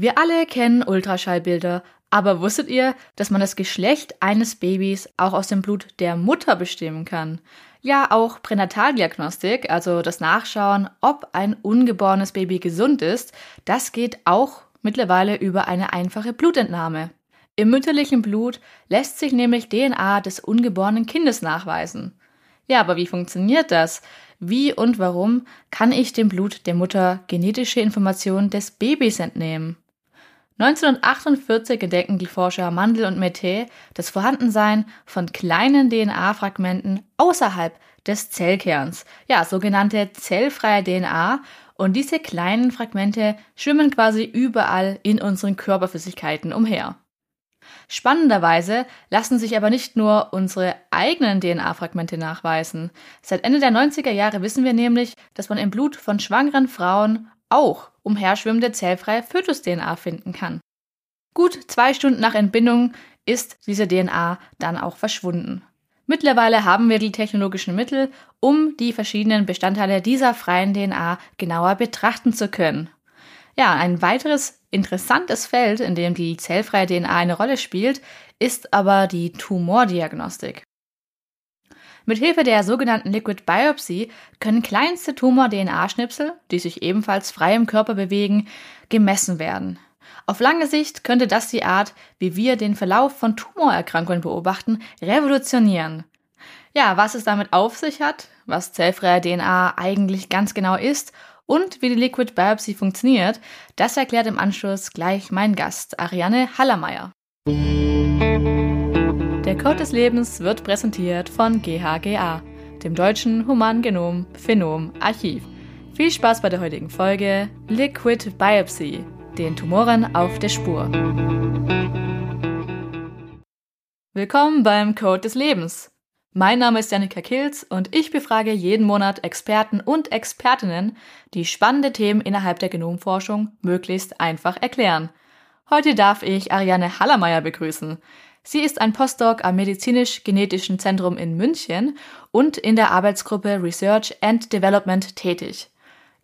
Wir alle kennen Ultraschallbilder, aber wusstet ihr, dass man das Geschlecht eines Babys auch aus dem Blut der Mutter bestimmen kann? Ja, auch Pränataldiagnostik, also das Nachschauen, ob ein ungeborenes Baby gesund ist, das geht auch mittlerweile über eine einfache Blutentnahme. Im mütterlichen Blut lässt sich nämlich DNA des ungeborenen Kindes nachweisen. Ja, aber wie funktioniert das? Wie und warum kann ich dem Blut der Mutter genetische Informationen des Babys entnehmen? 1948 entdecken die Forscher Mandel und Mette das Vorhandensein von kleinen DNA-Fragmenten außerhalb des Zellkerns, ja, sogenannte zellfreie DNA. Und diese kleinen Fragmente schwimmen quasi überall in unseren Körperflüssigkeiten umher. Spannenderweise lassen sich aber nicht nur unsere eigenen DNA-Fragmente nachweisen. Seit Ende der 90er Jahre wissen wir nämlich, dass man im Blut von schwangeren Frauen auch umherschwimmende zellfreie Fötus-DNA finden kann. Gut zwei Stunden nach Entbindung ist diese DNA dann auch verschwunden. Mittlerweile haben wir die technologischen Mittel, um die verschiedenen Bestandteile dieser freien DNA genauer betrachten zu können. Ja, ein weiteres interessantes Feld, in dem die zellfreie DNA eine Rolle spielt, ist aber die Tumordiagnostik. Mithilfe der sogenannten Liquid Biopsy können kleinste Tumor-DNA-Schnipsel, die sich ebenfalls frei im Körper bewegen, gemessen werden. Auf lange Sicht könnte das die Art, wie wir den Verlauf von Tumorerkrankungen beobachten, revolutionieren. Ja, was es damit auf sich hat, was zellfreie DNA eigentlich ganz genau ist und wie die Liquid Biopsy funktioniert, das erklärt im Anschluss gleich mein Gast, Ariane Hallermeier. Der Code des Lebens wird präsentiert von GHGA, dem deutschen Humangenom Phenom Archiv. Viel Spaß bei der heutigen Folge Liquid Biopsy, den Tumoren auf der Spur. Willkommen beim Code des Lebens. Mein Name ist Janika Kilz und ich befrage jeden Monat Experten und Expertinnen, die spannende Themen innerhalb der Genomforschung möglichst einfach erklären. Heute darf ich Ariane Hallermeier begrüßen. Sie ist ein Postdoc am Medizinisch-Genetischen Zentrum in München und in der Arbeitsgruppe Research and Development tätig.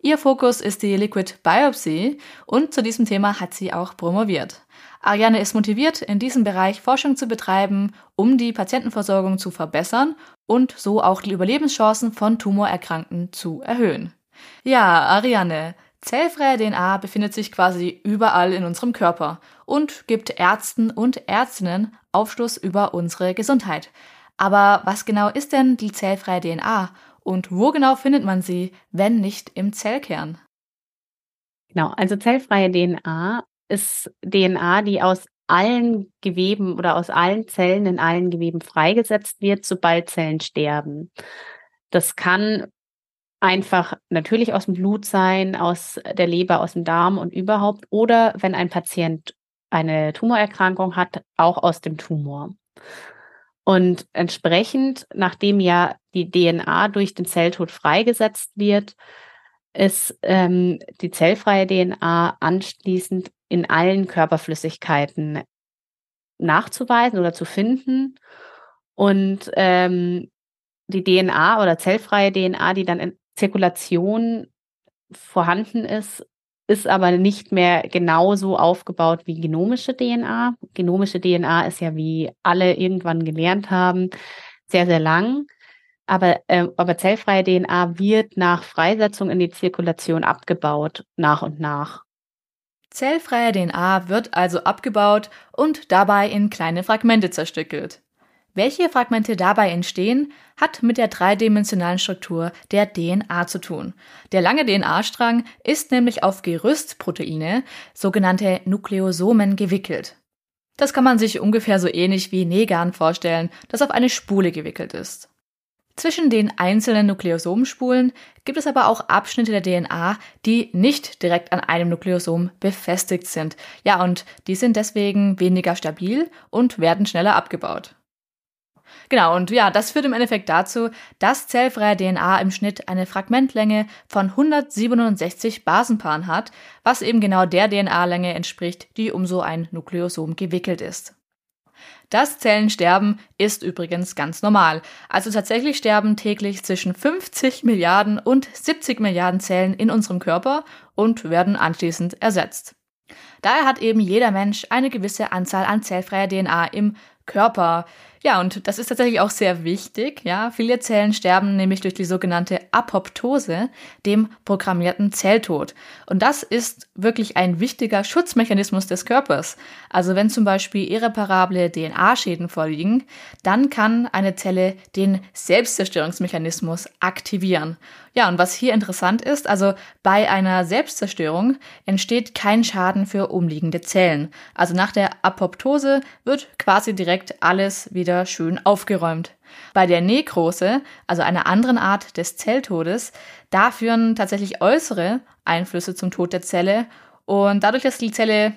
Ihr Fokus ist die Liquid Biopsy und zu diesem Thema hat sie auch promoviert. Ariane ist motiviert, in diesem Bereich Forschung zu betreiben, um die Patientenversorgung zu verbessern und so auch die Überlebenschancen von Tumorerkrankten zu erhöhen. Ja, Ariane, Zellfreie DNA befindet sich quasi überall in unserem Körper und gibt Ärzten und Ärztinnen Aufschluss über unsere Gesundheit. Aber was genau ist denn die zellfreie DNA und wo genau findet man sie, wenn nicht im Zellkern? Genau, also zellfreie DNA ist DNA, die aus allen Geweben oder aus allen Zellen in allen Geweben freigesetzt wird, sobald Zellen sterben. Das kann einfach natürlich aus dem Blut sein, aus der Leber, aus dem Darm und überhaupt. Oder wenn ein Patient eine Tumorerkrankung hat, auch aus dem Tumor. Und entsprechend, nachdem ja die DNA durch den Zelltod freigesetzt wird, ist ähm, die zellfreie DNA anschließend in allen Körperflüssigkeiten nachzuweisen oder zu finden. Und ähm, die DNA oder zellfreie DNA, die dann in Zirkulation vorhanden ist, ist aber nicht mehr genauso aufgebaut wie genomische DNA. Genomische DNA ist ja, wie alle irgendwann gelernt haben, sehr, sehr lang. Aber, äh, aber zellfreie DNA wird nach Freisetzung in die Zirkulation abgebaut, nach und nach. Zellfreie DNA wird also abgebaut und dabei in kleine Fragmente zerstückelt. Welche Fragmente dabei entstehen, hat mit der dreidimensionalen Struktur der DNA zu tun. Der lange DNA-Strang ist nämlich auf Gerüstproteine, sogenannte Nukleosomen, gewickelt. Das kann man sich ungefähr so ähnlich wie Negan vorstellen, das auf eine Spule gewickelt ist. Zwischen den einzelnen Nukleosomspulen gibt es aber auch Abschnitte der DNA, die nicht direkt an einem Nukleosom befestigt sind. Ja, und die sind deswegen weniger stabil und werden schneller abgebaut. Genau, und ja, das führt im Endeffekt dazu, dass zellfreie DNA im Schnitt eine Fragmentlänge von 167 Basenpaaren hat, was eben genau der DNA-Länge entspricht, die um so ein Nukleosom gewickelt ist. Das Zellensterben ist übrigens ganz normal. Also tatsächlich sterben täglich zwischen 50 Milliarden und 70 Milliarden Zellen in unserem Körper und werden anschließend ersetzt. Daher hat eben jeder Mensch eine gewisse Anzahl an zellfreier DNA im Körper. Ja, und das ist tatsächlich auch sehr wichtig. Ja, viele Zellen sterben nämlich durch die sogenannte Apoptose, dem programmierten Zelltod. Und das ist wirklich ein wichtiger Schutzmechanismus des Körpers. Also wenn zum Beispiel irreparable DNA-Schäden vorliegen, dann kann eine Zelle den Selbstzerstörungsmechanismus aktivieren. Ja, und was hier interessant ist, also bei einer Selbstzerstörung entsteht kein Schaden für umliegende Zellen. Also nach der Apoptose wird quasi direkt alles wieder schön aufgeräumt. Bei der Nekrose, also einer anderen Art des Zelltodes, da führen tatsächlich äußere Einflüsse zum Tod der Zelle und dadurch, dass die Zelle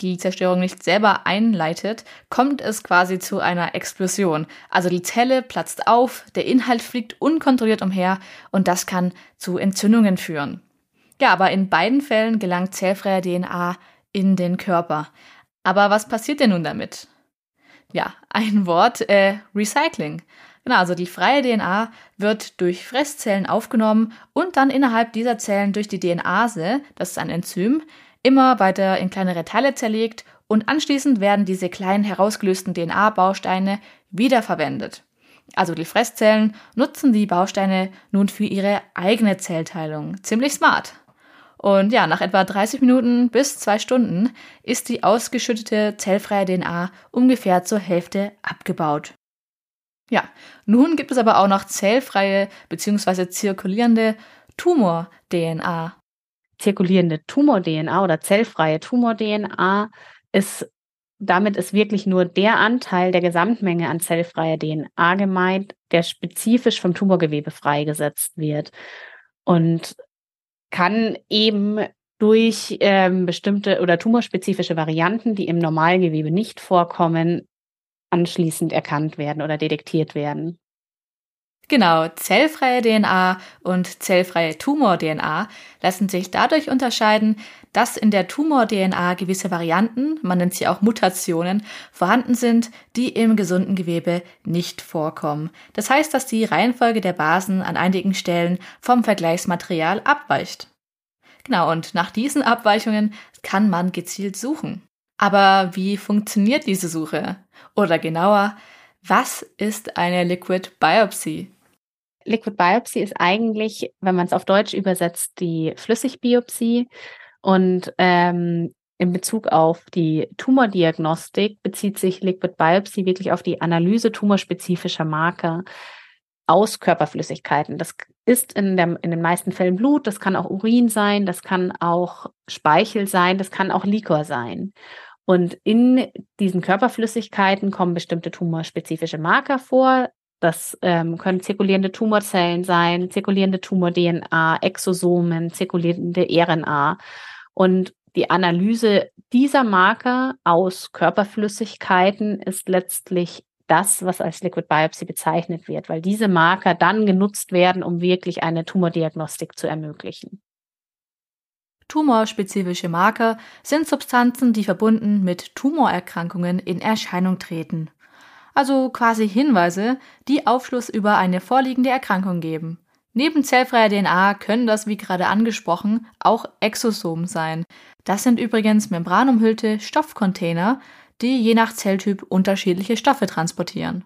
die Zerstörung nicht selber einleitet, kommt es quasi zu einer Explosion. Also die Zelle platzt auf, der Inhalt fliegt unkontrolliert umher und das kann zu Entzündungen führen. Ja, aber in beiden Fällen gelangt zellfreie DNA in den Körper. Aber was passiert denn nun damit? Ja, ein Wort, äh, Recycling. Genau, also die freie DNA wird durch Fresszellen aufgenommen und dann innerhalb dieser Zellen durch die DNase, das ist ein Enzym, immer weiter in kleinere Teile zerlegt und anschließend werden diese kleinen herausgelösten DNA-Bausteine wiederverwendet. Also die Fresszellen nutzen die Bausteine nun für ihre eigene Zellteilung. Ziemlich smart. Und ja, nach etwa 30 Minuten bis zwei Stunden ist die ausgeschüttete zellfreie DNA ungefähr zur Hälfte abgebaut. Ja, nun gibt es aber auch noch zellfreie bzw. zirkulierende Tumor-DNA zirkulierende Tumor-DNA oder zellfreie Tumor-DNA ist damit ist wirklich nur der Anteil der Gesamtmenge an zellfreier DNA gemeint, der spezifisch vom Tumorgewebe freigesetzt wird und kann eben durch ähm, bestimmte oder tumorspezifische Varianten, die im Normalgewebe nicht vorkommen, anschließend erkannt werden oder detektiert werden. Genau, zellfreie DNA und zellfreie Tumor-DNA lassen sich dadurch unterscheiden, dass in der Tumor-DNA gewisse Varianten, man nennt sie auch Mutationen, vorhanden sind, die im gesunden Gewebe nicht vorkommen. Das heißt, dass die Reihenfolge der Basen an einigen Stellen vom Vergleichsmaterial abweicht. Genau, und nach diesen Abweichungen kann man gezielt suchen. Aber wie funktioniert diese Suche? Oder genauer, was ist eine Liquid Biopsy? Liquid Biopsy ist eigentlich, wenn man es auf Deutsch übersetzt, die Flüssigbiopsie. Und ähm, in Bezug auf die Tumordiagnostik bezieht sich Liquid Biopsy wirklich auf die Analyse tumorspezifischer Marker aus Körperflüssigkeiten. Das ist in, der, in den meisten Fällen Blut, das kann auch Urin sein, das kann auch Speichel sein, das kann auch Likor sein. Und in diesen Körperflüssigkeiten kommen bestimmte tumorspezifische Marker vor. Das ähm, können zirkulierende Tumorzellen sein, zirkulierende Tumor-DNA, Exosomen, zirkulierende RNA. Und die Analyse dieser Marker aus Körperflüssigkeiten ist letztlich das, was als Liquid Biopsy bezeichnet wird, weil diese Marker dann genutzt werden, um wirklich eine Tumordiagnostik zu ermöglichen. Tumorspezifische Marker sind Substanzen, die verbunden mit Tumorerkrankungen in Erscheinung treten also quasi Hinweise, die Aufschluss über eine vorliegende Erkrankung geben. Neben zellfreier DNA können das, wie gerade angesprochen, auch Exosomen sein. Das sind übrigens membranumhüllte Stoffcontainer, die je nach Zelltyp unterschiedliche Stoffe transportieren.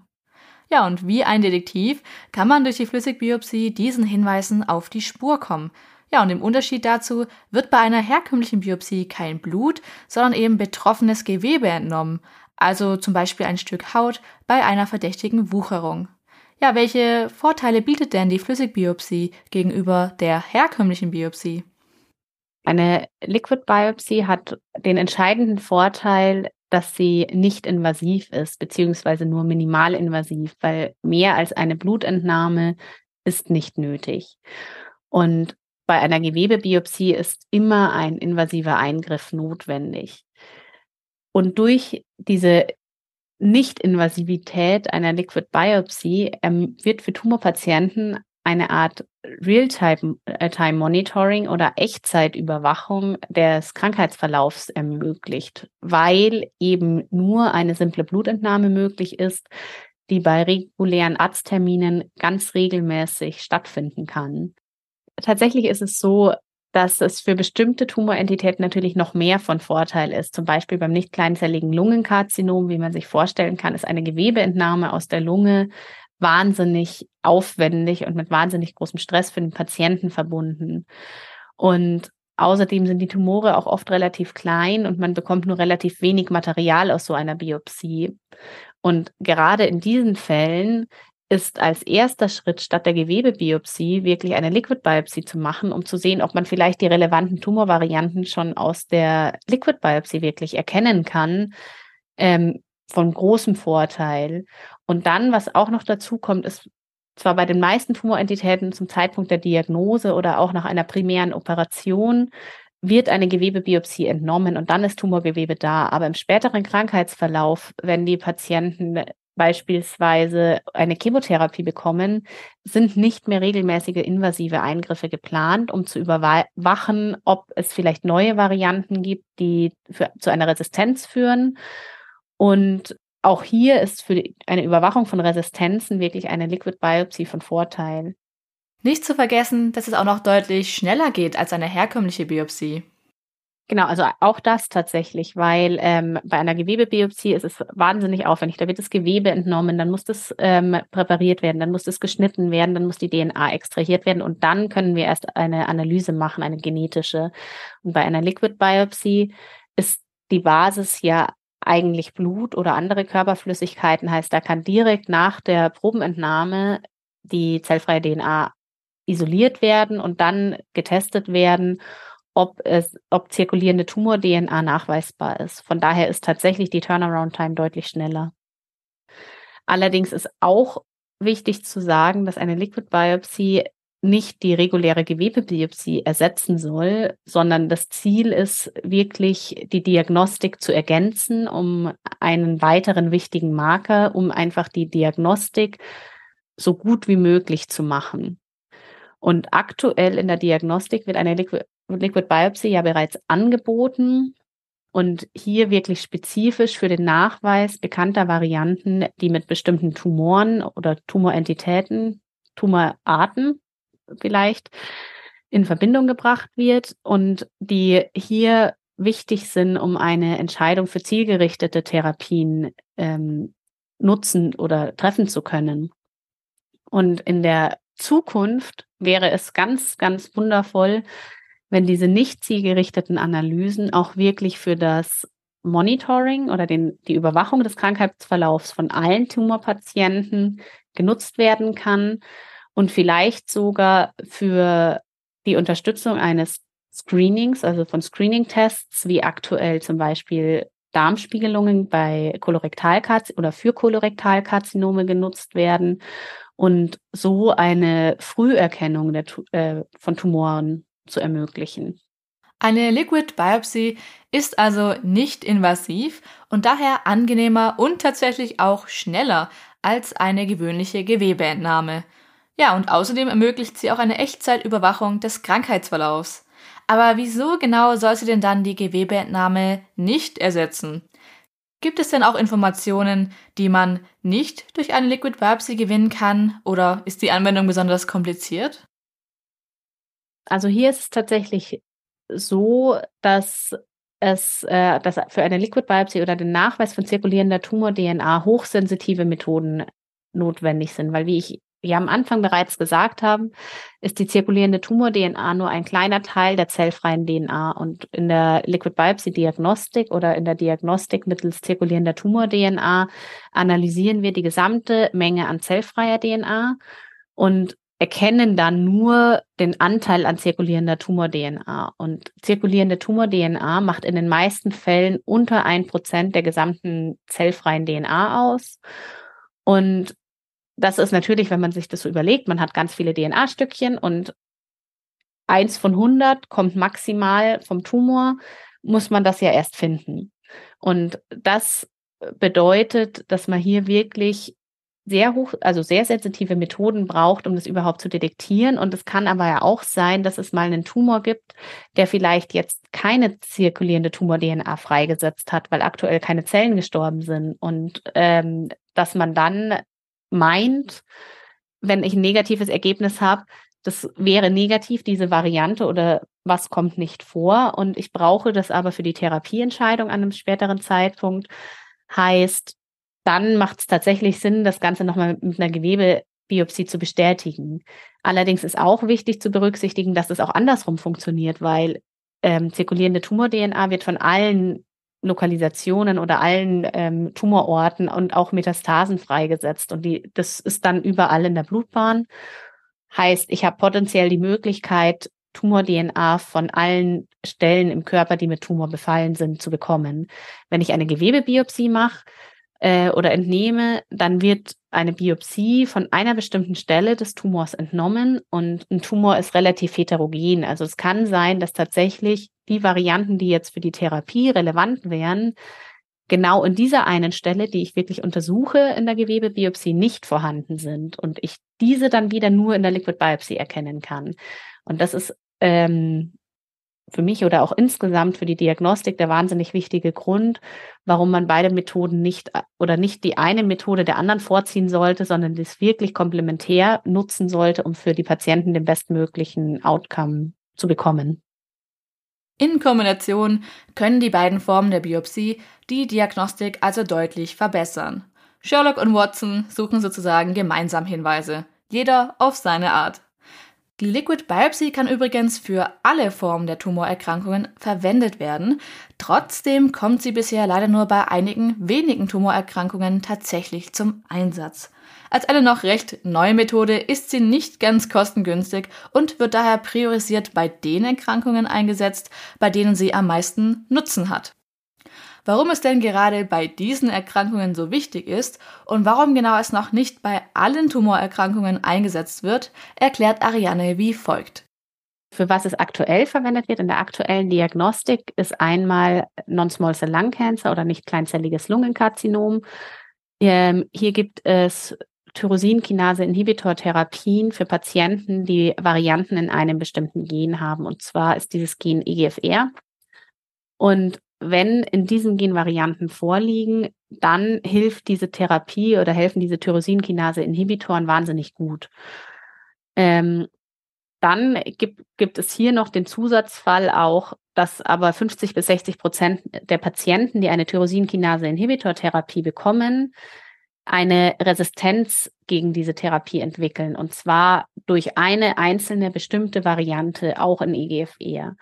Ja, und wie ein Detektiv kann man durch die Flüssigbiopsie diesen Hinweisen auf die Spur kommen. Ja, und im Unterschied dazu wird bei einer herkömmlichen Biopsie kein Blut, sondern eben betroffenes Gewebe entnommen also zum Beispiel ein Stück Haut bei einer verdächtigen Wucherung. Ja, welche Vorteile bietet denn die Flüssigbiopsie gegenüber der herkömmlichen Biopsie? Eine Liquid Biopsie hat den entscheidenden Vorteil, dass sie nicht invasiv ist, beziehungsweise nur minimalinvasiv, weil mehr als eine Blutentnahme ist nicht nötig. Und bei einer Gewebebiopsie ist immer ein invasiver Eingriff notwendig. Und durch diese Nicht-Invasivität einer Liquid Biopsy ähm, wird für Tumorpatienten eine Art Real-Time-Monitoring oder Echtzeitüberwachung des Krankheitsverlaufs ermöglicht, weil eben nur eine simple Blutentnahme möglich ist, die bei regulären Arztterminen ganz regelmäßig stattfinden kann. Tatsächlich ist es so, dass es für bestimmte Tumorentitäten natürlich noch mehr von Vorteil ist. Zum Beispiel beim nicht kleinzelligen Lungenkarzinom, wie man sich vorstellen kann, ist eine Gewebeentnahme aus der Lunge wahnsinnig aufwendig und mit wahnsinnig großem Stress für den Patienten verbunden. Und außerdem sind die Tumore auch oft relativ klein und man bekommt nur relativ wenig Material aus so einer Biopsie. Und gerade in diesen Fällen ist als erster Schritt statt der Gewebebiopsie wirklich eine Liquid Biopsie zu machen, um zu sehen, ob man vielleicht die relevanten Tumorvarianten schon aus der Liquid Biopsie wirklich erkennen kann, ähm, von großem Vorteil. Und dann, was auch noch dazu kommt, ist zwar bei den meisten Tumorentitäten zum Zeitpunkt der Diagnose oder auch nach einer primären Operation wird eine Gewebebiopsie entnommen und dann ist Tumorgewebe da. Aber im späteren Krankheitsverlauf, wenn die Patienten beispielsweise eine Chemotherapie bekommen, sind nicht mehr regelmäßige invasive Eingriffe geplant, um zu überwachen, ob es vielleicht neue Varianten gibt, die für, zu einer Resistenz führen. Und auch hier ist für eine Überwachung von Resistenzen wirklich eine Liquid Biopsy von Vorteil. Nicht zu vergessen, dass es auch noch deutlich schneller geht als eine herkömmliche Biopsie. Genau, also auch das tatsächlich, weil ähm, bei einer Gewebebiopsie ist es wahnsinnig aufwendig. Da wird das Gewebe entnommen, dann muss das ähm, präpariert werden, dann muss das geschnitten werden, dann muss die DNA extrahiert werden und dann können wir erst eine Analyse machen, eine genetische. Und bei einer Liquid Biopsie ist die Basis ja eigentlich Blut oder andere Körperflüssigkeiten, heißt, da kann direkt nach der Probenentnahme die zellfreie DNA isoliert werden und dann getestet werden ob es, ob zirkulierende Tumor-DNA nachweisbar ist. Von daher ist tatsächlich die Turnaround-Time deutlich schneller. Allerdings ist auch wichtig zu sagen, dass eine Liquid Biopsy nicht die reguläre Gewebebiopsie ersetzen soll, sondern das Ziel ist wirklich, die Diagnostik zu ergänzen, um einen weiteren wichtigen Marker, um einfach die Diagnostik so gut wie möglich zu machen. Und aktuell in der Diagnostik wird eine Liquid Liquid Biopsy ja bereits angeboten und hier wirklich spezifisch für den Nachweis bekannter Varianten, die mit bestimmten Tumoren oder Tumorentitäten, Tumorarten vielleicht in Verbindung gebracht wird und die hier wichtig sind, um eine Entscheidung für zielgerichtete Therapien ähm, nutzen oder treffen zu können. Und in der Zukunft wäre es ganz, ganz wundervoll, wenn diese nicht zielgerichteten Analysen auch wirklich für das Monitoring oder den, die Überwachung des Krankheitsverlaufs von allen Tumorpatienten genutzt werden kann und vielleicht sogar für die Unterstützung eines Screenings, also von Screening-Tests, wie aktuell zum Beispiel Darmspiegelungen bei Kolorektalkarzinome oder für Kolorektalkarzinome genutzt werden und so eine Früherkennung der, äh, von Tumoren zu ermöglichen. Eine Liquid Biopsy ist also nicht invasiv und daher angenehmer und tatsächlich auch schneller als eine gewöhnliche Gewebeentnahme. Ja, und außerdem ermöglicht sie auch eine Echtzeitüberwachung des Krankheitsverlaufs. Aber wieso genau soll sie denn dann die Gewebeentnahme nicht ersetzen? Gibt es denn auch Informationen, die man nicht durch eine Liquid Biopsy gewinnen kann oder ist die Anwendung besonders kompliziert? Also hier ist es tatsächlich so, dass es äh, dass für eine Liquid Biopsy oder den Nachweis von zirkulierender Tumor-DNA hochsensitive Methoden notwendig sind, weil wie ich ja am Anfang bereits gesagt haben, ist die zirkulierende Tumor-DNA nur ein kleiner Teil der zellfreien DNA. Und in der Liquid Biopsy-Diagnostik oder in der Diagnostik mittels zirkulierender Tumor-DNA analysieren wir die gesamte Menge an zellfreier DNA und erkennen dann nur den Anteil an zirkulierender Tumor-DNA. Und zirkulierende Tumor-DNA macht in den meisten Fällen unter ein Prozent der gesamten zellfreien DNA aus. Und das ist natürlich, wenn man sich das so überlegt, man hat ganz viele DNA-Stückchen und eins von 100 kommt maximal vom Tumor, muss man das ja erst finden. Und das bedeutet, dass man hier wirklich sehr hoch, also sehr sensitive Methoden braucht, um das überhaupt zu detektieren. Und es kann aber ja auch sein, dass es mal einen Tumor gibt, der vielleicht jetzt keine zirkulierende Tumor-DNA freigesetzt hat, weil aktuell keine Zellen gestorben sind. Und ähm, dass man dann meint, wenn ich ein negatives Ergebnis habe, das wäre negativ, diese Variante oder was kommt nicht vor. Und ich brauche das aber für die Therapieentscheidung an einem späteren Zeitpunkt. Heißt, dann macht es tatsächlich Sinn, das Ganze nochmal mit einer Gewebebiopsie zu bestätigen. Allerdings ist auch wichtig zu berücksichtigen, dass es auch andersrum funktioniert, weil ähm, zirkulierende Tumor-DNA wird von allen Lokalisationen oder allen ähm, Tumororten und auch Metastasen freigesetzt. Und die, das ist dann überall in der Blutbahn. Heißt, ich habe potenziell die Möglichkeit, Tumor-DNA von allen Stellen im Körper, die mit Tumor befallen sind, zu bekommen. Wenn ich eine Gewebebiopsie mache äh, oder entnehme, dann wird eine Biopsie von einer bestimmten Stelle des Tumors entnommen und ein Tumor ist relativ heterogen. Also es kann sein, dass tatsächlich die Varianten, die jetzt für die Therapie relevant wären, genau in dieser einen Stelle, die ich wirklich untersuche in der Gewebebiopsie, nicht vorhanden sind und ich diese dann wieder nur in der Liquid Biopsy erkennen kann. Und das ist ähm, für mich oder auch insgesamt für die Diagnostik der wahnsinnig wichtige Grund, warum man beide Methoden nicht oder nicht die eine Methode der anderen vorziehen sollte, sondern das wirklich komplementär nutzen sollte, um für die Patienten den bestmöglichen Outcome zu bekommen. In Kombination können die beiden Formen der Biopsie die Diagnostik also deutlich verbessern. Sherlock und Watson suchen sozusagen gemeinsam Hinweise, jeder auf seine Art. Die Liquid Biopsy kann übrigens für alle Formen der Tumorerkrankungen verwendet werden. Trotzdem kommt sie bisher leider nur bei einigen wenigen Tumorerkrankungen tatsächlich zum Einsatz. Als eine noch recht neue Methode ist sie nicht ganz kostengünstig und wird daher priorisiert bei den Erkrankungen eingesetzt, bei denen sie am meisten Nutzen hat. Warum es denn gerade bei diesen Erkrankungen so wichtig ist und warum genau es noch nicht bei allen Tumorerkrankungen eingesetzt wird, erklärt Ariane wie folgt. Für was es aktuell verwendet wird in der aktuellen Diagnostik ist einmal Non-Small Cell Lung Cancer oder nicht kleinzelliges Lungenkarzinom. Ähm, hier gibt es Tyrosinkinase-Inhibitor-Therapien für Patienten, die Varianten in einem bestimmten Gen haben. Und zwar ist dieses Gen EGFR. Und wenn in diesen Genvarianten vorliegen, dann hilft diese Therapie oder helfen diese Tyrosinkinase-Inhibitoren wahnsinnig gut. Ähm, dann gibt, gibt es hier noch den Zusatzfall auch, dass aber 50 bis 60 Prozent der Patienten, die eine Tyrosinkinase-Inhibitor-Therapie bekommen, eine Resistenz gegen diese Therapie entwickeln. Und zwar durch eine einzelne bestimmte Variante, auch in EGFR.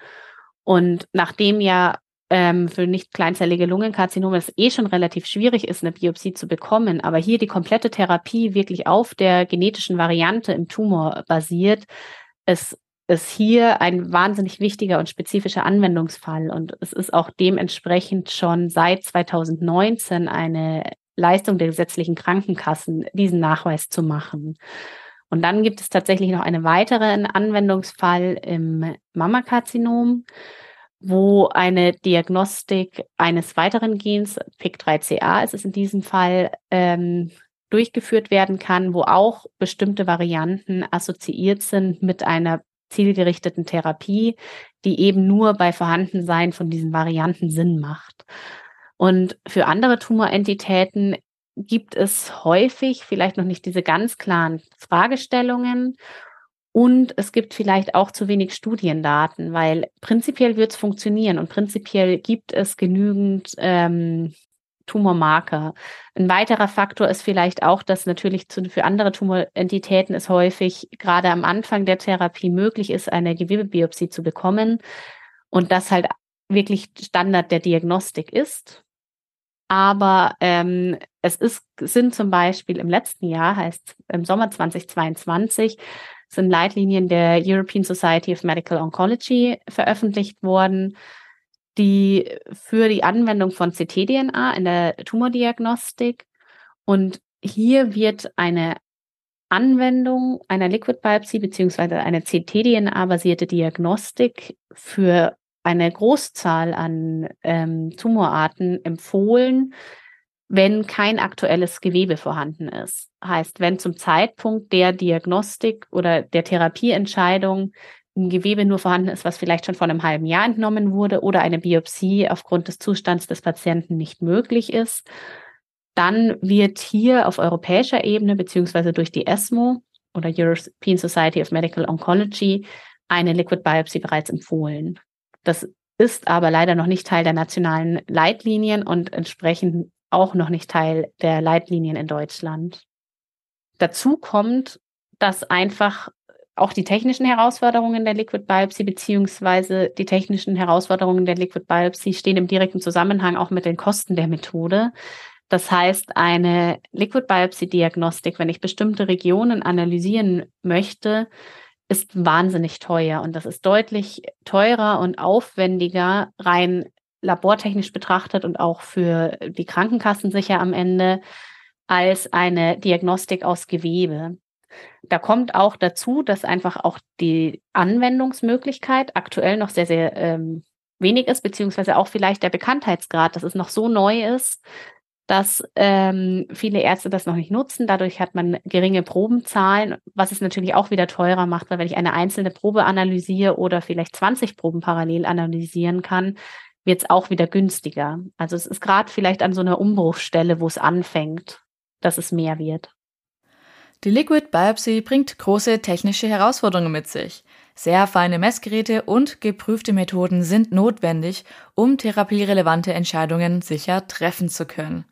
Und nachdem ja ähm, für nicht kleinzellige Lungenkarzinome es eh schon relativ schwierig ist, eine Biopsie zu bekommen, aber hier die komplette Therapie wirklich auf der genetischen Variante im Tumor basiert, es ist hier ein wahnsinnig wichtiger und spezifischer Anwendungsfall. Und es ist auch dementsprechend schon seit 2019 eine Leistung der gesetzlichen Krankenkassen, diesen Nachweis zu machen. Und dann gibt es tatsächlich noch einen weiteren Anwendungsfall im Mammakarzinom wo eine Diagnostik eines weiteren Gens, PIK3CA ist es in diesem Fall, ähm, durchgeführt werden kann, wo auch bestimmte Varianten assoziiert sind mit einer zielgerichteten Therapie, die eben nur bei Vorhandensein von diesen Varianten Sinn macht. Und für andere Tumorentitäten gibt es häufig vielleicht noch nicht diese ganz klaren Fragestellungen und es gibt vielleicht auch zu wenig Studiendaten, weil prinzipiell wird es funktionieren und prinzipiell gibt es genügend ähm, Tumormarker. Ein weiterer Faktor ist vielleicht auch, dass natürlich zu, für andere Tumorentitäten es häufig gerade am Anfang der Therapie möglich ist, eine Gewebebiopsie zu bekommen und das halt wirklich Standard der Diagnostik ist. Aber ähm, es ist, sind zum Beispiel im letzten Jahr, heißt im Sommer 2022, sind Leitlinien der European Society of Medical Oncology veröffentlicht worden, die für die Anwendung von CT-DNA in der Tumordiagnostik. Und hier wird eine Anwendung einer Liquid Biopsy beziehungsweise eine CT-DNA-basierte Diagnostik für eine Großzahl an ähm, Tumorarten empfohlen, wenn kein aktuelles Gewebe vorhanden ist. Heißt, wenn zum Zeitpunkt der Diagnostik oder der Therapieentscheidung ein Gewebe nur vorhanden ist, was vielleicht schon vor einem halben Jahr entnommen wurde oder eine Biopsie aufgrund des Zustands des Patienten nicht möglich ist, dann wird hier auf europäischer Ebene beziehungsweise durch die ESMO oder European Society of Medical Oncology eine Liquid Biopsy bereits empfohlen. Das ist aber leider noch nicht Teil der nationalen Leitlinien und entsprechend auch noch nicht Teil der Leitlinien in Deutschland. Dazu kommt, dass einfach auch die technischen Herausforderungen der Liquid Biopsy beziehungsweise die technischen Herausforderungen der Liquid Biopsy stehen im direkten Zusammenhang auch mit den Kosten der Methode. Das heißt, eine Liquid Biopsy Diagnostik, wenn ich bestimmte Regionen analysieren möchte, ist wahnsinnig teuer und das ist deutlich teurer und aufwendiger rein labortechnisch betrachtet und auch für die Krankenkassen sicher am Ende als eine Diagnostik aus Gewebe. Da kommt auch dazu, dass einfach auch die Anwendungsmöglichkeit aktuell noch sehr, sehr ähm, wenig ist, beziehungsweise auch vielleicht der Bekanntheitsgrad, dass es noch so neu ist, dass ähm, viele Ärzte das noch nicht nutzen. Dadurch hat man geringe Probenzahlen, was es natürlich auch wieder teurer macht, weil wenn ich eine einzelne Probe analysiere oder vielleicht 20 Proben parallel analysieren kann, wird es auch wieder günstiger. Also es ist gerade vielleicht an so einer Umbruchstelle, wo es anfängt, dass es mehr wird. Die Liquid Biopsy bringt große technische Herausforderungen mit sich. Sehr feine Messgeräte und geprüfte Methoden sind notwendig, um therapierelevante Entscheidungen sicher treffen zu können.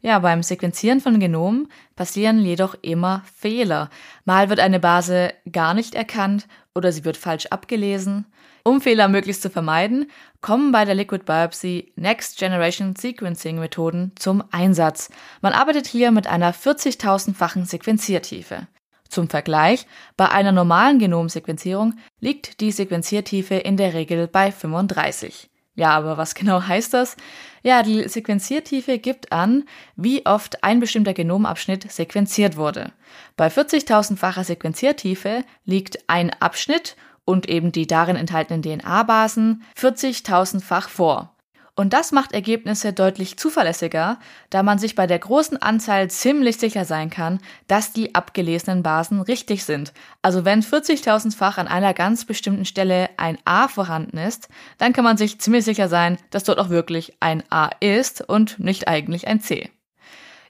Ja, beim Sequenzieren von Genomen passieren jedoch immer Fehler. Mal wird eine Base gar nicht erkannt oder sie wird falsch abgelesen. Um Fehler möglichst zu vermeiden, kommen bei der Liquid Biopsy Next Generation Sequencing Methoden zum Einsatz. Man arbeitet hier mit einer 40.000-fachen Sequenziertiefe. Zum Vergleich, bei einer normalen Genomsequenzierung liegt die Sequenziertiefe in der Regel bei 35. Ja, aber was genau heißt das? Ja, die Sequenziertiefe gibt an, wie oft ein bestimmter Genomabschnitt sequenziert wurde. Bei 40.000-facher Sequenziertiefe liegt ein Abschnitt und eben die darin enthaltenen DNA-Basen 40.000-fach vor. Und das macht Ergebnisse deutlich zuverlässiger, da man sich bei der großen Anzahl ziemlich sicher sein kann, dass die abgelesenen Basen richtig sind. Also wenn 40.000-fach an einer ganz bestimmten Stelle ein A vorhanden ist, dann kann man sich ziemlich sicher sein, dass dort auch wirklich ein A ist und nicht eigentlich ein C.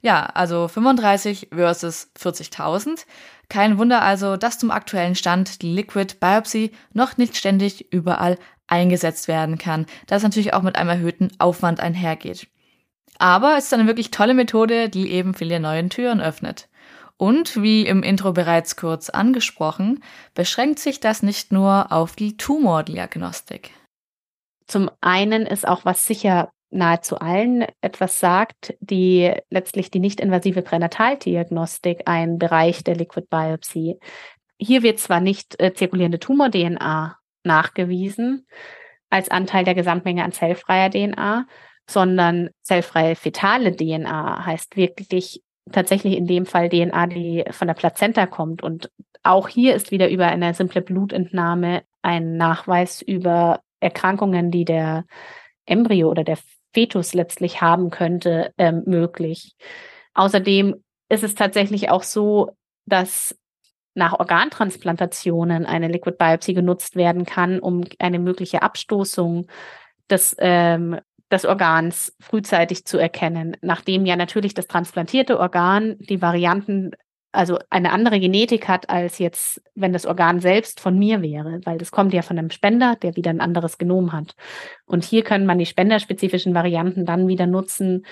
Ja, also 35 versus 40.000. Kein Wunder also, dass zum aktuellen Stand die Liquid Biopsy noch nicht ständig überall eingesetzt werden kann, da es natürlich auch mit einem erhöhten Aufwand einhergeht. Aber es ist eine wirklich tolle Methode, die eben viele neue Türen öffnet. Und wie im Intro bereits kurz angesprochen, beschränkt sich das nicht nur auf die Tumordiagnostik. Zum einen ist auch was sicher nahezu allen etwas sagt, die letztlich die nicht-invasive Pränataldiagnostik ein Bereich der Liquid Biopsy. Hier wird zwar nicht äh, zirkulierende Tumor-DNA nachgewiesen als Anteil der Gesamtmenge an zellfreier DNA, sondern zellfreie fetale DNA heißt wirklich tatsächlich in dem Fall DNA, die von der Plazenta kommt. Und auch hier ist wieder über eine simple Blutentnahme ein Nachweis über Erkrankungen, die der Embryo oder der Fetus letztlich haben könnte, ähm, möglich. Außerdem ist es tatsächlich auch so, dass nach Organtransplantationen eine Liquid Biopsy genutzt werden kann, um eine mögliche Abstoßung des, ähm, des Organs frühzeitig zu erkennen, nachdem ja natürlich das transplantierte Organ die Varianten, also eine andere Genetik hat, als jetzt, wenn das Organ selbst von mir wäre, weil das kommt ja von einem Spender, der wieder ein anderes Genom hat. Und hier können man die spenderspezifischen Varianten dann wieder nutzen,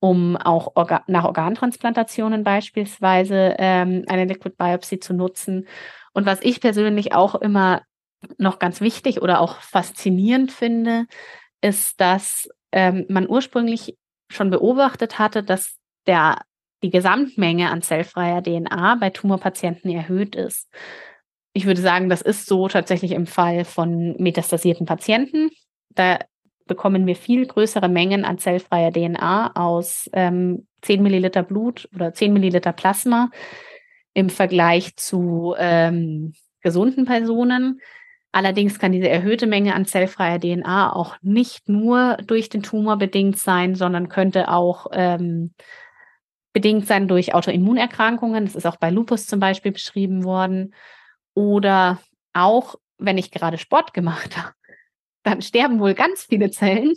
um auch Orga nach Organtransplantationen beispielsweise ähm, eine Liquid Biopsy zu nutzen. Und was ich persönlich auch immer noch ganz wichtig oder auch faszinierend finde, ist, dass ähm, man ursprünglich schon beobachtet hatte, dass der, die Gesamtmenge an zellfreier DNA bei Tumorpatienten erhöht ist. Ich würde sagen, das ist so tatsächlich im Fall von metastasierten Patienten. Da bekommen wir viel größere Mengen an zellfreier DNA aus ähm, 10 Milliliter Blut oder 10 Milliliter Plasma im Vergleich zu ähm, gesunden Personen. Allerdings kann diese erhöhte Menge an zellfreier DNA auch nicht nur durch den Tumor bedingt sein, sondern könnte auch ähm, bedingt sein durch Autoimmunerkrankungen. Das ist auch bei Lupus zum Beispiel beschrieben worden. Oder auch, wenn ich gerade Sport gemacht habe dann sterben wohl ganz viele Zellen.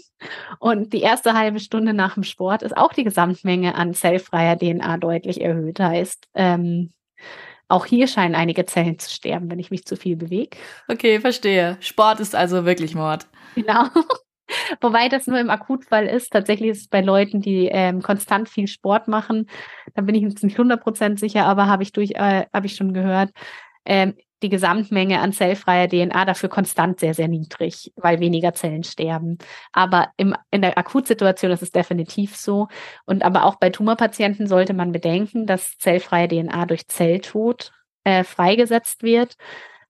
Und die erste halbe Stunde nach dem Sport ist auch die Gesamtmenge an zellfreier DNA deutlich erhöht. Heißt, ähm, auch hier scheinen einige Zellen zu sterben, wenn ich mich zu viel bewege. Okay, verstehe. Sport ist also wirklich Mord. Genau. Wobei das nur im Akutfall ist. Tatsächlich ist es bei Leuten, die ähm, konstant viel Sport machen, da bin ich jetzt nicht 100% sicher, aber habe ich äh, habe ich schon gehört, ähm, die Gesamtmenge an zellfreier DNA dafür konstant sehr, sehr niedrig, weil weniger Zellen sterben. Aber im, in der Akutsituation ist es definitiv so. Und aber auch bei Tumorpatienten sollte man bedenken, dass zellfreie DNA durch Zelltod äh, freigesetzt wird.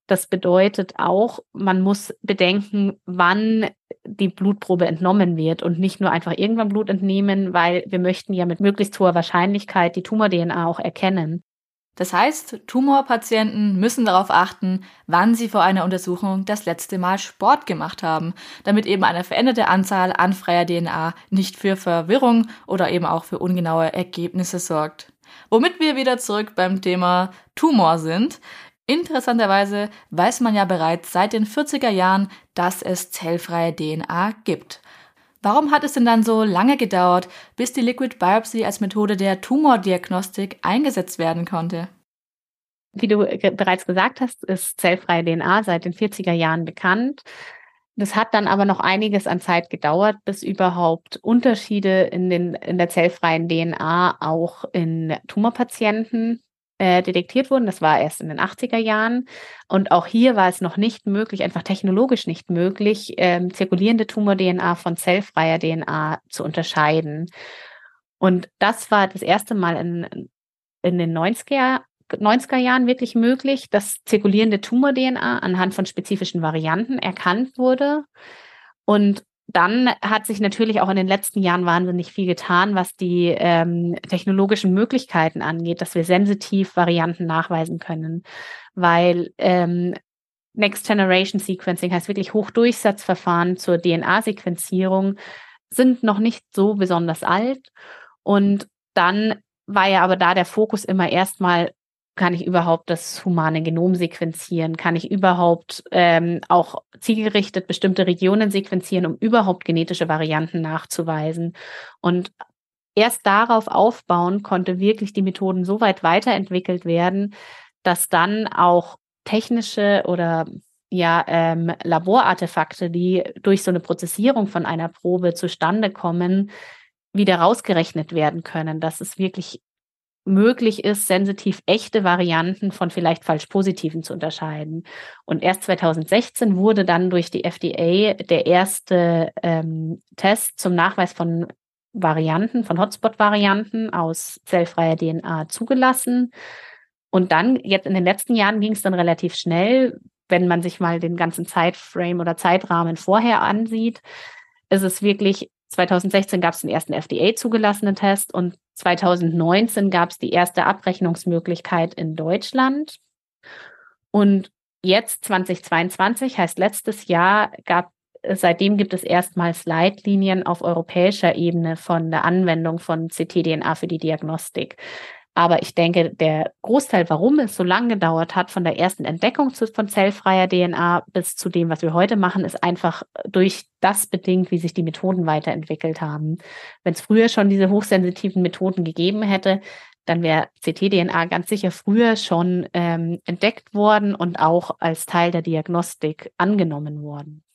Das bedeutet auch, man muss bedenken, wann die Blutprobe entnommen wird und nicht nur einfach irgendwann Blut entnehmen, weil wir möchten ja mit möglichst hoher Wahrscheinlichkeit die Tumor-DNA auch erkennen. Das heißt, Tumorpatienten müssen darauf achten, wann sie vor einer Untersuchung das letzte Mal Sport gemacht haben, damit eben eine veränderte Anzahl an freier DNA nicht für Verwirrung oder eben auch für ungenaue Ergebnisse sorgt. Womit wir wieder zurück beim Thema Tumor sind. Interessanterweise weiß man ja bereits seit den 40er Jahren, dass es zellfreie DNA gibt. Warum hat es denn dann so lange gedauert, bis die Liquid Biopsy als Methode der Tumordiagnostik eingesetzt werden konnte? Wie du bereits gesagt hast, ist zellfreie DNA seit den 40er Jahren bekannt. Das hat dann aber noch einiges an Zeit gedauert, bis überhaupt Unterschiede in, den, in der zellfreien DNA auch in Tumorpatienten äh, detektiert wurden. Das war erst in den 80er Jahren. Und auch hier war es noch nicht möglich, einfach technologisch nicht möglich, ähm, zirkulierende Tumor-DNA von zellfreier DNA zu unterscheiden. Und das war das erste Mal in, in den 90er, 90er Jahren wirklich möglich, dass zirkulierende Tumor-DNA anhand von spezifischen Varianten erkannt wurde. Und dann hat sich natürlich auch in den letzten Jahren wahnsinnig viel getan, was die ähm, technologischen Möglichkeiten angeht, dass wir sensitiv Varianten nachweisen können, weil ähm, Next Generation Sequencing heißt wirklich Hochdurchsatzverfahren zur DNA-Sequenzierung sind noch nicht so besonders alt. Und dann war ja aber da der Fokus immer erstmal kann ich überhaupt das humane Genom sequenzieren? Kann ich überhaupt ähm, auch zielgerichtet bestimmte Regionen sequenzieren, um überhaupt genetische Varianten nachzuweisen? Und erst darauf aufbauen konnte wirklich die Methoden so weit weiterentwickelt werden, dass dann auch technische oder ja, ähm, Laborartefakte, die durch so eine Prozessierung von einer Probe zustande kommen, wieder rausgerechnet werden können, dass es wirklich möglich ist, sensitiv echte Varianten von vielleicht falsch positiven zu unterscheiden. Und erst 2016 wurde dann durch die FDA der erste ähm, Test zum Nachweis von Varianten, von Hotspot-Varianten aus zellfreier DNA zugelassen. Und dann, jetzt in den letzten Jahren ging es dann relativ schnell, wenn man sich mal den ganzen Zeitframe oder Zeitrahmen vorher ansieht, ist es wirklich 2016 gab es den ersten FDA zugelassenen Test und 2019 gab es die erste Abrechnungsmöglichkeit in Deutschland. Und jetzt 2022 heißt letztes Jahr gab seitdem gibt es erstmals Leitlinien auf europäischer Ebene von der Anwendung von ctDNA für die Diagnostik. Aber ich denke, der Großteil, warum es so lange gedauert hat, von der ersten Entdeckung von zellfreier DNA bis zu dem, was wir heute machen, ist einfach durch das bedingt, wie sich die Methoden weiterentwickelt haben. Wenn es früher schon diese hochsensitiven Methoden gegeben hätte, dann wäre ctDNA ganz sicher früher schon ähm, entdeckt worden und auch als Teil der Diagnostik angenommen worden.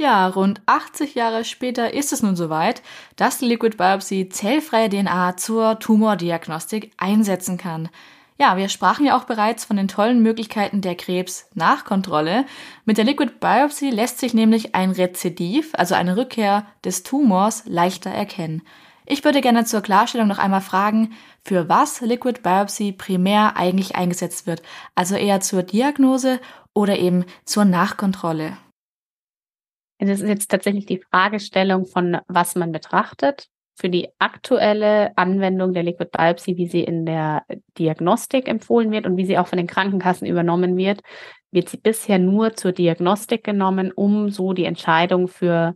Ja, rund 80 Jahre später ist es nun soweit, dass die Liquid Biopsy zellfreie DNA zur Tumordiagnostik einsetzen kann. Ja, wir sprachen ja auch bereits von den tollen Möglichkeiten der Krebsnachkontrolle. Mit der Liquid Biopsy lässt sich nämlich ein Rezidiv, also eine Rückkehr des Tumors, leichter erkennen. Ich würde gerne zur Klarstellung noch einmal fragen, für was Liquid Biopsy primär eigentlich eingesetzt wird, also eher zur Diagnose oder eben zur Nachkontrolle. Das ist jetzt tatsächlich die Fragestellung von, was man betrachtet. Für die aktuelle Anwendung der Liquid Biopsy, wie sie in der Diagnostik empfohlen wird und wie sie auch von den Krankenkassen übernommen wird, wird sie bisher nur zur Diagnostik genommen, um so die Entscheidung für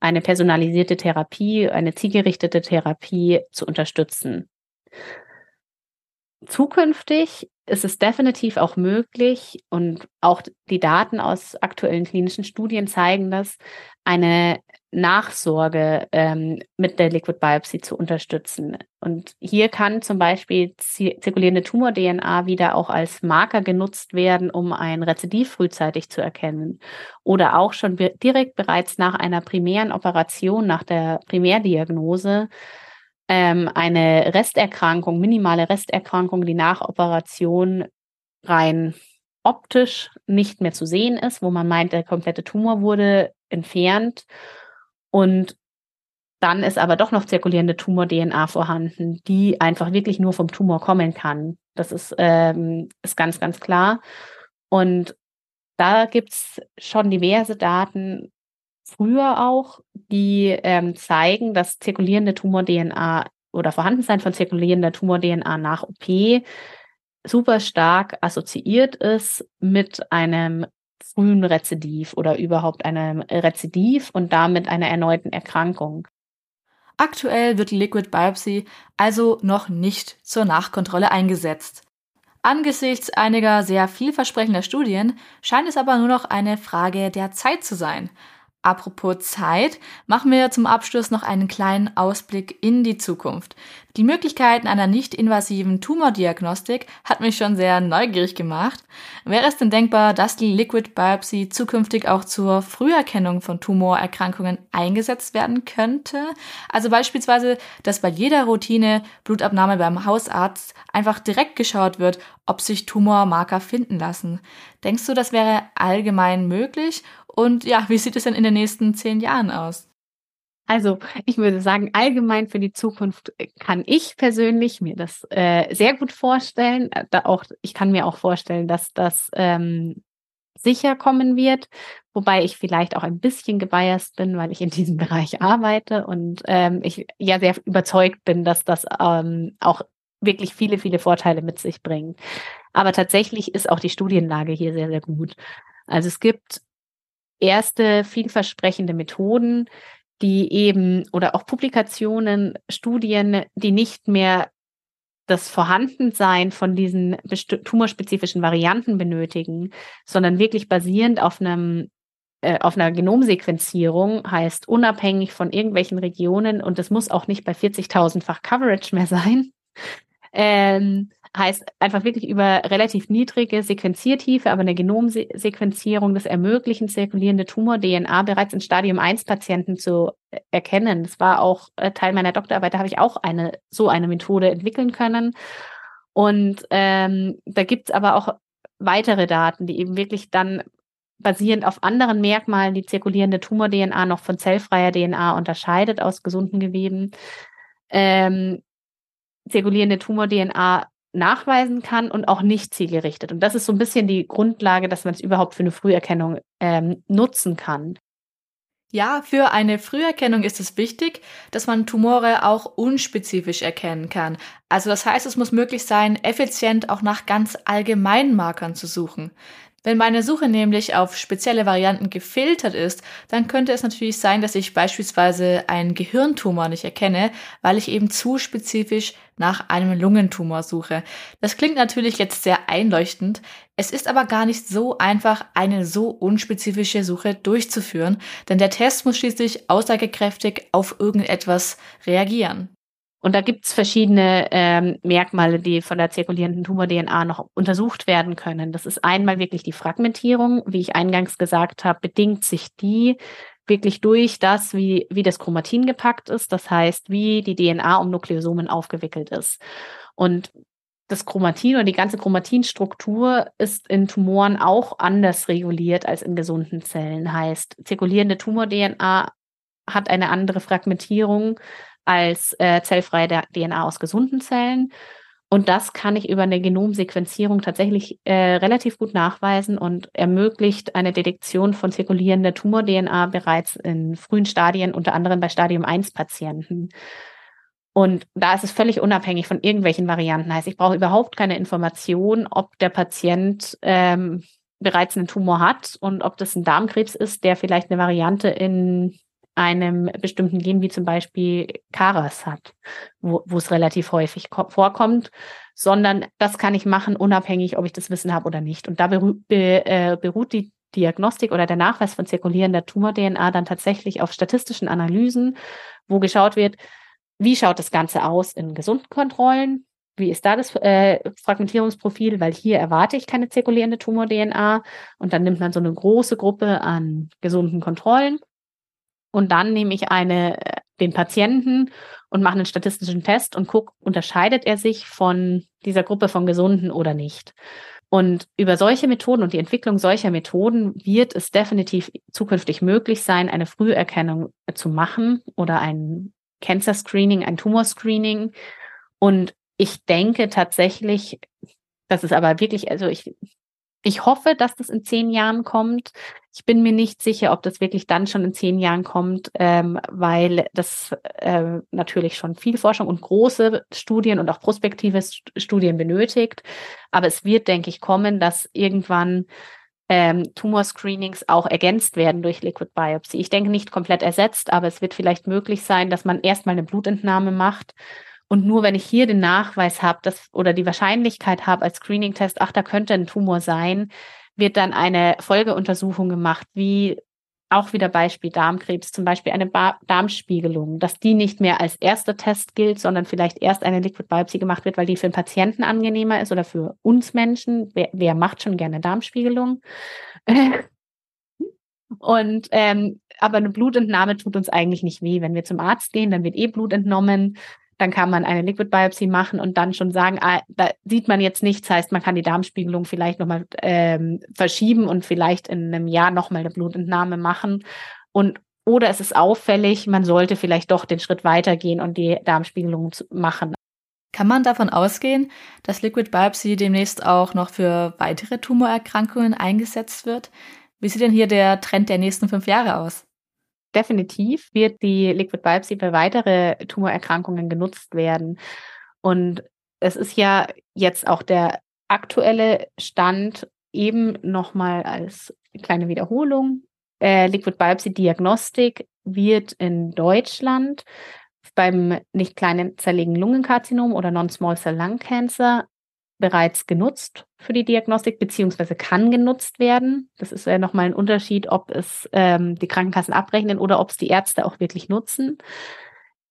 eine personalisierte Therapie, eine zielgerichtete Therapie zu unterstützen. Zukünftig ist es definitiv auch möglich und auch die Daten aus aktuellen klinischen Studien zeigen das, eine Nachsorge ähm, mit der Liquid Biopsy zu unterstützen. Und hier kann zum Beispiel zirkulierende Tumor-DNA wieder auch als Marker genutzt werden, um ein Rezidiv frühzeitig zu erkennen. Oder auch schon direkt bereits nach einer primären Operation, nach der Primärdiagnose, ähm, eine Resterkrankung, minimale Resterkrankung, die nach Operation rein optisch nicht mehr zu sehen ist, wo man meint, der komplette Tumor wurde entfernt und dann ist aber doch noch zirkulierende Tumor-DNA vorhanden, die einfach wirklich nur vom Tumor kommen kann. Das ist, ähm, ist ganz, ganz klar. Und da gibt's schon diverse Daten, früher auch, die ähm, zeigen, dass zirkulierende Tumor-DNA oder Vorhandensein von zirkulierender Tumor-DNA nach OP super stark assoziiert ist mit einem frühen Rezidiv oder überhaupt einem Rezidiv und damit einer erneuten Erkrankung. Aktuell wird die Liquid Biopsy also noch nicht zur Nachkontrolle eingesetzt. Angesichts einiger sehr vielversprechender Studien scheint es aber nur noch eine Frage der Zeit zu sein, Apropos Zeit, machen wir zum Abschluss noch einen kleinen Ausblick in die Zukunft. Die Möglichkeiten einer nicht-invasiven Tumordiagnostik hat mich schon sehr neugierig gemacht. Wäre es denn denkbar, dass die Liquid Biopsy zukünftig auch zur Früherkennung von Tumorerkrankungen eingesetzt werden könnte? Also beispielsweise, dass bei jeder Routine Blutabnahme beim Hausarzt einfach direkt geschaut wird, ob sich Tumormarker finden lassen. Denkst du, das wäre allgemein möglich und ja, wie sieht es denn in den nächsten zehn Jahren aus? Also ich würde sagen, allgemein für die Zukunft kann ich persönlich mir das äh, sehr gut vorstellen. Da auch, ich kann mir auch vorstellen, dass das ähm, sicher kommen wird, wobei ich vielleicht auch ein bisschen gebiased bin, weil ich in diesem Bereich arbeite und ähm, ich ja sehr überzeugt bin, dass das ähm, auch wirklich viele, viele Vorteile mit sich bringt. Aber tatsächlich ist auch die Studienlage hier sehr, sehr gut. Also es gibt erste vielversprechende Methoden, die eben oder auch Publikationen, Studien, die nicht mehr das Vorhandensein von diesen tumorspezifischen Varianten benötigen, sondern wirklich basierend auf einem äh, auf einer Genomsequenzierung heißt unabhängig von irgendwelchen Regionen und es muss auch nicht bei 40.000-fach Coverage mehr sein, ähm, heißt einfach wirklich über relativ niedrige Sequenziertiefe, aber eine Genomsequenzierung das ermöglichen, zirkulierende Tumor-DNA bereits in Stadium 1 Patienten zu erkennen. Das war auch äh, Teil meiner Doktorarbeit, da habe ich auch eine, so eine Methode entwickeln können. Und ähm, da gibt's aber auch weitere Daten, die eben wirklich dann basierend auf anderen Merkmalen die zirkulierende Tumor-DNA noch von zellfreier DNA unterscheidet aus gesunden Geweben. Ähm, zirkulierende Tumor-DNA nachweisen kann und auch nicht zielgerichtet. Und das ist so ein bisschen die Grundlage, dass man es überhaupt für eine Früherkennung ähm, nutzen kann. Ja, für eine Früherkennung ist es wichtig, dass man Tumore auch unspezifisch erkennen kann. Also das heißt, es muss möglich sein, effizient auch nach ganz allgemeinen Markern zu suchen. Wenn meine Suche nämlich auf spezielle Varianten gefiltert ist, dann könnte es natürlich sein, dass ich beispielsweise einen Gehirntumor nicht erkenne, weil ich eben zu spezifisch nach einem Lungentumor suche. Das klingt natürlich jetzt sehr einleuchtend. Es ist aber gar nicht so einfach, eine so unspezifische Suche durchzuführen, denn der Test muss schließlich aussagekräftig auf irgendetwas reagieren. Und da gibt's verschiedene ähm, Merkmale, die von der zirkulierenden Tumor-DNA noch untersucht werden können. Das ist einmal wirklich die Fragmentierung. Wie ich eingangs gesagt habe, bedingt sich die wirklich durch das, wie, wie das Chromatin gepackt ist. Das heißt, wie die DNA um Nukleosomen aufgewickelt ist. Und das Chromatin oder die ganze Chromatinstruktur ist in Tumoren auch anders reguliert als in gesunden Zellen. Heißt, zirkulierende Tumor-DNA hat eine andere Fragmentierung als äh, zellfreie DNA aus gesunden Zellen. Und das kann ich über eine Genomsequenzierung tatsächlich äh, relativ gut nachweisen und ermöglicht eine Detektion von zirkulierender Tumor-DNA bereits in frühen Stadien, unter anderem bei Stadium 1 Patienten. Und da ist es völlig unabhängig von irgendwelchen Varianten. Heißt, ich brauche überhaupt keine Information, ob der Patient ähm, bereits einen Tumor hat und ob das ein Darmkrebs ist, der vielleicht eine Variante in einem bestimmten Gen wie zum Beispiel Karas hat, wo, es relativ häufig vorkommt, sondern das kann ich machen, unabhängig, ob ich das Wissen habe oder nicht. Und da beru be, äh, beruht die Diagnostik oder der Nachweis von zirkulierender Tumor-DNA dann tatsächlich auf statistischen Analysen, wo geschaut wird, wie schaut das Ganze aus in gesunden Kontrollen, wie ist da das äh, Fragmentierungsprofil, weil hier erwarte ich keine zirkulierende Tumor-DNA und dann nimmt man so eine große Gruppe an gesunden Kontrollen und dann nehme ich eine, äh, den Patienten und mache einen statistischen Test und gucke, unterscheidet er sich von dieser Gruppe von Gesunden oder nicht. Und über solche Methoden und die Entwicklung solcher Methoden wird es definitiv zukünftig möglich sein, eine Früherkennung zu machen oder ein Cancer Screening, ein Tumor Screening. Und ich denke tatsächlich, das ist aber wirklich, also ich ich hoffe, dass das in zehn Jahren kommt. Ich bin mir nicht sicher, ob das wirklich dann schon in zehn Jahren kommt, ähm, weil das äh, natürlich schon viel Forschung und große Studien und auch prospektive Studien benötigt. Aber es wird, denke ich, kommen, dass irgendwann ähm, Tumorscreenings auch ergänzt werden durch Liquid Biopsy. Ich denke nicht komplett ersetzt, aber es wird vielleicht möglich sein, dass man erstmal eine Blutentnahme macht und nur wenn ich hier den Nachweis habe, dass oder die Wahrscheinlichkeit habe als Screening-Test, ach, da könnte ein Tumor sein, wird dann eine Folgeuntersuchung gemacht, wie auch wieder Beispiel Darmkrebs, zum Beispiel eine ba Darmspiegelung, dass die nicht mehr als erster Test gilt, sondern vielleicht erst eine Liquid Biopsy gemacht wird, weil die für den Patienten angenehmer ist oder für uns Menschen. Wer, wer macht schon gerne Darmspiegelung? Und ähm, aber eine Blutentnahme tut uns eigentlich nicht weh. Wenn wir zum Arzt gehen, dann wird eh Blut entnommen dann kann man eine Liquid Biopsy machen und dann schon sagen, ah, da sieht man jetzt nichts, heißt, man kann die Darmspiegelung vielleicht nochmal ähm, verschieben und vielleicht in einem Jahr nochmal eine Blutentnahme machen. Und oder es ist auffällig, man sollte vielleicht doch den Schritt weitergehen und die Darmspiegelung machen. Kann man davon ausgehen, dass Liquid Biopsy demnächst auch noch für weitere Tumorerkrankungen eingesetzt wird? Wie sieht denn hier der Trend der nächsten fünf Jahre aus? Definitiv wird die Liquid Biopsy für weitere Tumorerkrankungen genutzt werden. Und es ist ja jetzt auch der aktuelle Stand eben nochmal als kleine Wiederholung. Äh, Liquid Biopsy Diagnostik wird in Deutschland beim nicht kleinen zerlegen Lungenkarzinom oder Non-Small Cell Lung Cancer bereits genutzt für die Diagnostik, beziehungsweise kann genutzt werden. Das ist ja nochmal ein Unterschied, ob es ähm, die Krankenkassen abrechnen oder ob es die Ärzte auch wirklich nutzen.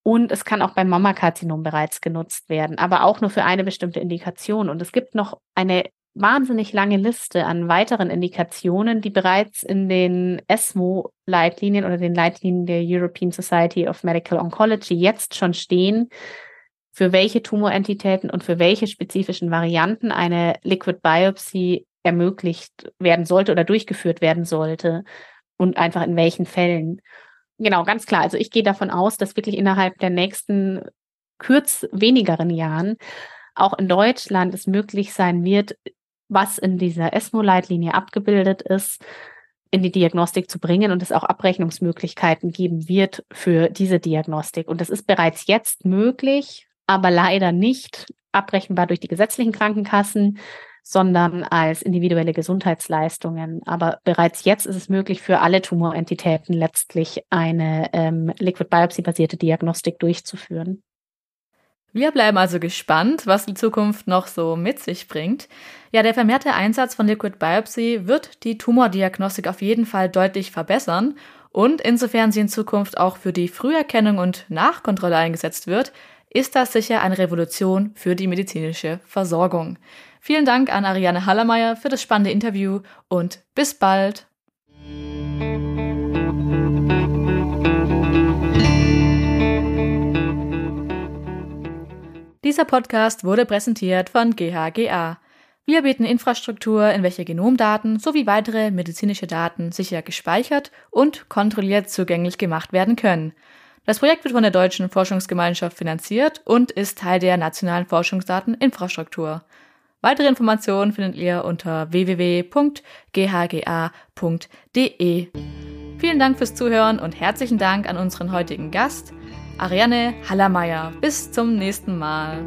Und es kann auch beim Mammakarzinom bereits genutzt werden, aber auch nur für eine bestimmte Indikation. Und es gibt noch eine wahnsinnig lange Liste an weiteren Indikationen, die bereits in den ESMO-Leitlinien oder den Leitlinien der European Society of Medical Oncology jetzt schon stehen, für welche Tumorentitäten und für welche spezifischen Varianten eine Liquid Biopsy ermöglicht werden sollte oder durchgeführt werden sollte und einfach in welchen Fällen. Genau, ganz klar. Also ich gehe davon aus, dass wirklich innerhalb der nächsten kürz wenigeren Jahren auch in Deutschland es möglich sein wird, was in dieser ESMO-Leitlinie abgebildet ist, in die Diagnostik zu bringen und es auch Abrechnungsmöglichkeiten geben wird für diese Diagnostik. Und das ist bereits jetzt möglich aber leider nicht abrechenbar durch die gesetzlichen Krankenkassen, sondern als individuelle Gesundheitsleistungen. Aber bereits jetzt ist es möglich, für alle Tumorentitäten letztlich eine ähm, Liquid Biopsy-basierte Diagnostik durchzuführen. Wir bleiben also gespannt, was die Zukunft noch so mit sich bringt. Ja, der vermehrte Einsatz von Liquid Biopsy wird die Tumordiagnostik auf jeden Fall deutlich verbessern und insofern sie in Zukunft auch für die Früherkennung und Nachkontrolle eingesetzt wird, ist das sicher eine Revolution für die medizinische Versorgung. Vielen Dank an Ariane Hallermeier für das spannende Interview und bis bald. Dieser Podcast wurde präsentiert von GHGA. Wir bieten Infrastruktur, in welcher Genomdaten sowie weitere medizinische Daten sicher gespeichert und kontrolliert zugänglich gemacht werden können. Das Projekt wird von der Deutschen Forschungsgemeinschaft finanziert und ist Teil der nationalen Forschungsdateninfrastruktur. Weitere Informationen findet ihr unter www.ghga.de. Vielen Dank fürs Zuhören und herzlichen Dank an unseren heutigen Gast, Ariane Hallermeier. Bis zum nächsten Mal.